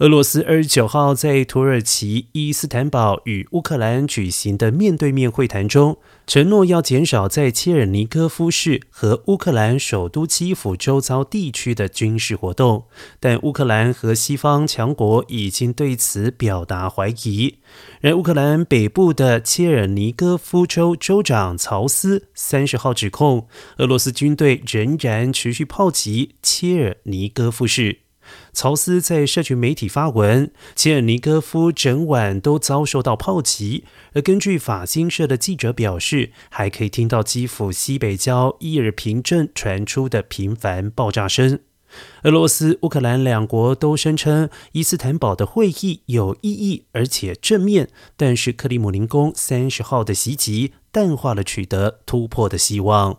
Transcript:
俄罗斯二十九号在土耳其伊斯坦堡与乌克兰举行的面对面会谈中，承诺要减少在切尔尼戈夫市和乌克兰首都基辅周遭地区的军事活动。但乌克兰和西方强国已经对此表达怀疑。然乌克兰北部的切尔尼戈夫州州长曹斯三十号指控，俄罗斯军队仍然持续炮击切尔尼戈夫市。曹斯在社群媒体发文，切尔尼戈夫整晚都遭受到炮击。而根据法新社的记者表示，还可以听到基辅西北郊伊尔平镇传出的频繁爆炸声。俄罗斯、乌克兰两国都声称伊斯坦堡的会议有意义而且正面，但是克里姆林宫三十号的袭击淡化了取得突破的希望。